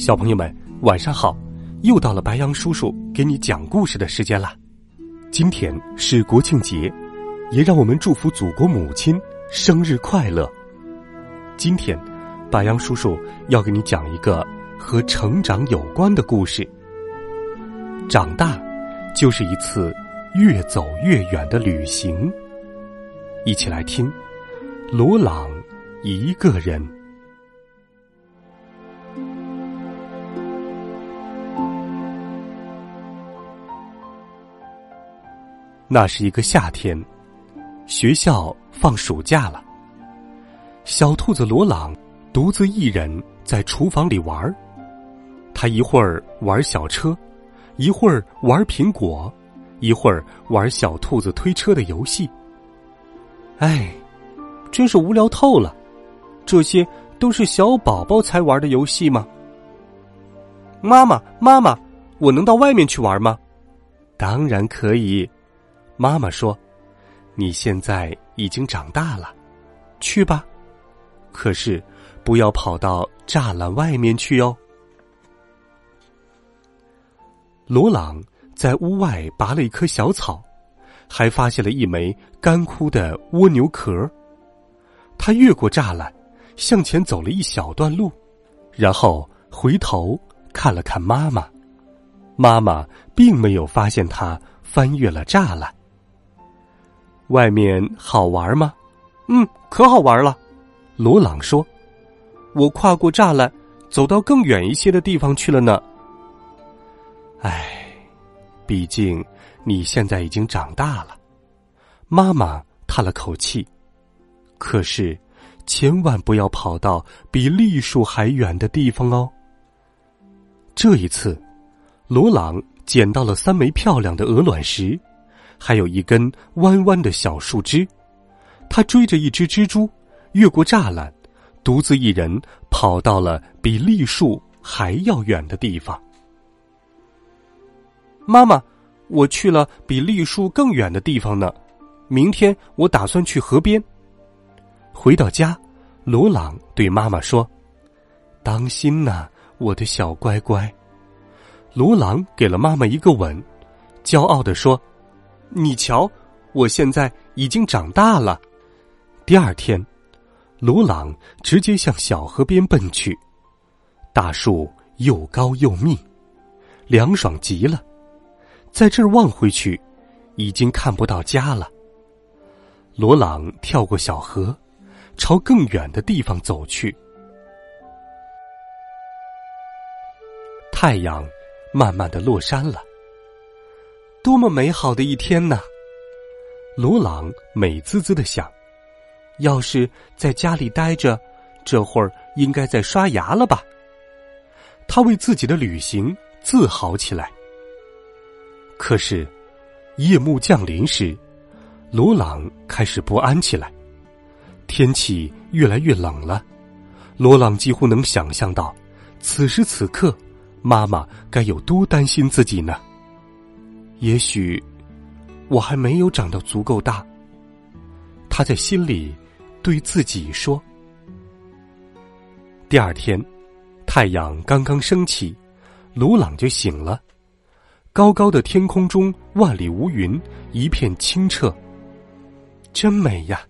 小朋友们，晚上好！又到了白羊叔叔给你讲故事的时间了。今天是国庆节，也让我们祝福祖国母亲生日快乐。今天，白羊叔叔要给你讲一个和成长有关的故事。长大，就是一次越走越远的旅行。一起来听，罗朗一个人。那是一个夏天，学校放暑假了。小兔子罗朗独自一人在厨房里玩儿，他一会儿玩小车，一会儿玩苹果，一会儿玩小兔子推车的游戏。哎，真是无聊透了！这些都是小宝宝才玩的游戏吗？妈妈，妈妈，我能到外面去玩吗？当然可以。妈妈说：“你现在已经长大了，去吧。可是不要跑到栅栏外面去哦。”罗朗在屋外拔了一棵小草，还发现了一枚干枯的蜗牛壳。他越过栅栏，向前走了一小段路，然后回头看了看妈妈。妈妈并没有发现他翻越了栅栏。外面好玩吗？嗯，可好玩了。罗朗说：“我跨过栅栏，走到更远一些的地方去了呢。”唉，毕竟你现在已经长大了。妈妈叹了口气。可是，千万不要跑到比栗树还远的地方哦。这一次，罗朗捡到了三枚漂亮的鹅卵石。还有一根弯弯的小树枝，他追着一只蜘蛛，越过栅栏，独自一人跑到了比栗树还要远的地方。妈妈，我去了比栗树更远的地方呢。明天我打算去河边。回到家，罗朗对妈妈说：“当心呐，我的小乖乖。”罗朗给了妈妈一个吻，骄傲的说。你瞧，我现在已经长大了。第二天，罗朗直接向小河边奔去。大树又高又密，凉爽极了。在这儿望回去，已经看不到家了。罗朗跳过小河，朝更远的地方走去。太阳慢慢的落山了。多么美好的一天呢！罗朗美滋滋的想：“要是在家里待着，这会儿应该在刷牙了吧？”他为自己的旅行自豪起来。可是，夜幕降临时，罗朗开始不安起来。天气越来越冷了，罗朗几乎能想象到，此时此刻，妈妈该有多担心自己呢。也许我还没有长到足够大，他在心里对自己说。第二天，太阳刚刚升起，鲁朗就醒了。高高的天空中万里无云，一片清澈，真美呀！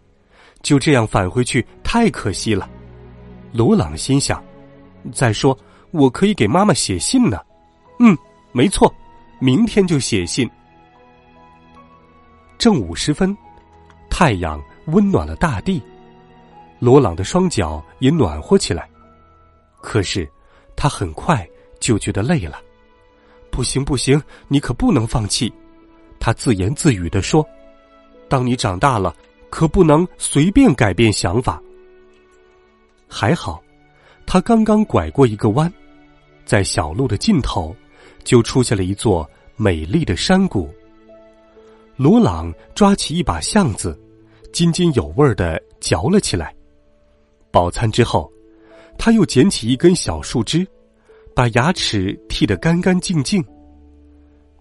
就这样返回去太可惜了。鲁朗心想。再说，我可以给妈妈写信呢。嗯，没错。明天就写信。正午时分，太阳温暖了大地，罗朗的双脚也暖和起来。可是，他很快就觉得累了。不行，不行，你可不能放弃！他自言自语的说：“当你长大了，可不能随便改变想法。还好，他刚刚拐过一个弯，在小路的尽头，就出现了一座美丽的山谷。罗朗抓起一把橡子，津津有味的嚼了起来。饱餐之后，他又捡起一根小树枝，把牙齿剔得干干净净。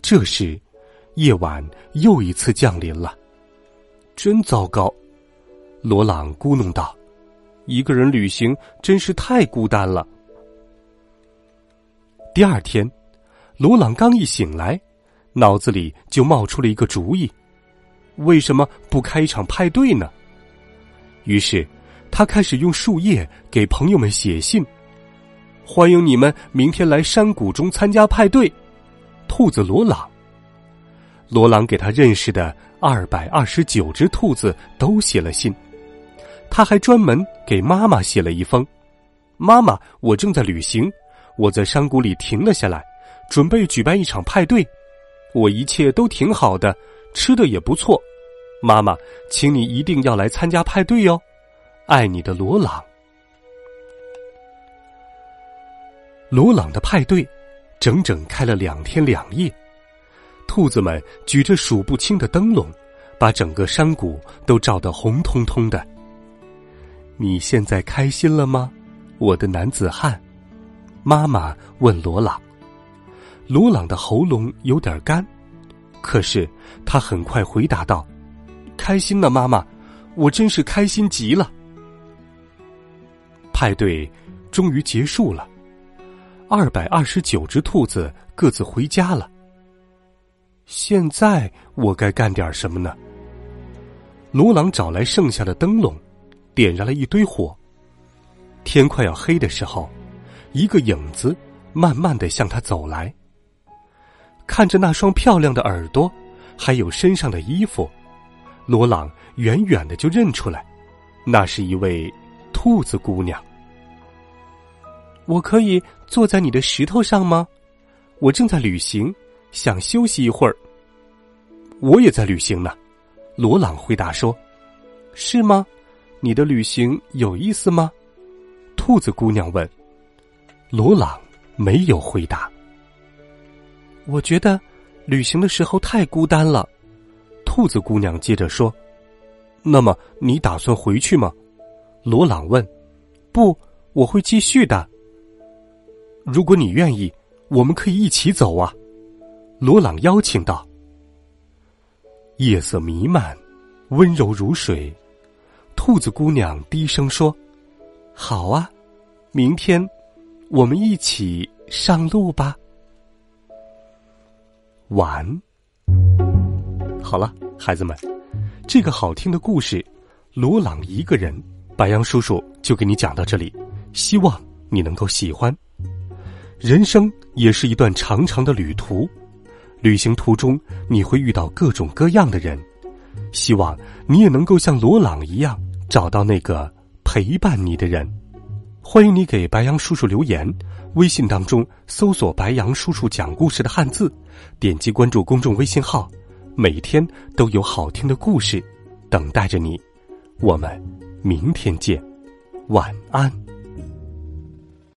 这时，夜晚又一次降临了，真糟糕！罗朗咕哝道：“一个人旅行真是太孤单了。”第二天，罗朗刚一醒来。脑子里就冒出了一个主意：为什么不开一场派对呢？于是，他开始用树叶给朋友们写信，欢迎你们明天来山谷中参加派对。兔子罗朗，罗朗给他认识的二百二十九只兔子都写了信，他还专门给妈妈写了一封：“妈妈，我正在旅行，我在山谷里停了下来，准备举办一场派对。”我一切都挺好的，吃的也不错。妈妈，请你一定要来参加派对哟！爱你的罗朗。罗朗的派对整整开了两天两夜，兔子们举着数不清的灯笼，把整个山谷都照得红彤彤的。你现在开心了吗，我的男子汉？妈妈问罗朗。鲁朗的喉咙有点干，可是他很快回答道：“开心了，妈妈，我真是开心极了。”派对终于结束了，二百二十九只兔子各自回家了。现在我该干点什么呢？罗朗找来剩下的灯笼，点燃了一堆火。天快要黑的时候，一个影子慢慢的向他走来。看着那双漂亮的耳朵，还有身上的衣服，罗朗远远的就认出来，那是一位兔子姑娘。我可以坐在你的石头上吗？我正在旅行，想休息一会儿。我也在旅行呢，罗朗回答说：“是吗？你的旅行有意思吗？”兔子姑娘问。罗朗没有回答。我觉得旅行的时候太孤单了，兔子姑娘接着说：“那么你打算回去吗？”罗朗问。“不，我会继续的。如果你愿意，我们可以一起走啊。”罗朗邀请道。夜色弥漫，温柔如水，兔子姑娘低声说：“好啊，明天我们一起上路吧。”晚。好了，孩子们，这个好听的故事《罗朗一个人》，白杨叔叔就给你讲到这里。希望你能够喜欢。人生也是一段长长的旅途，旅行途中你会遇到各种各样的人，希望你也能够像罗朗一样找到那个陪伴你的人。欢迎你给白杨叔叔留言。微信当中搜索“白杨叔叔讲故事”的汉字，点击关注公众微信号，每天都有好听的故事等待着你。我们明天见，晚安。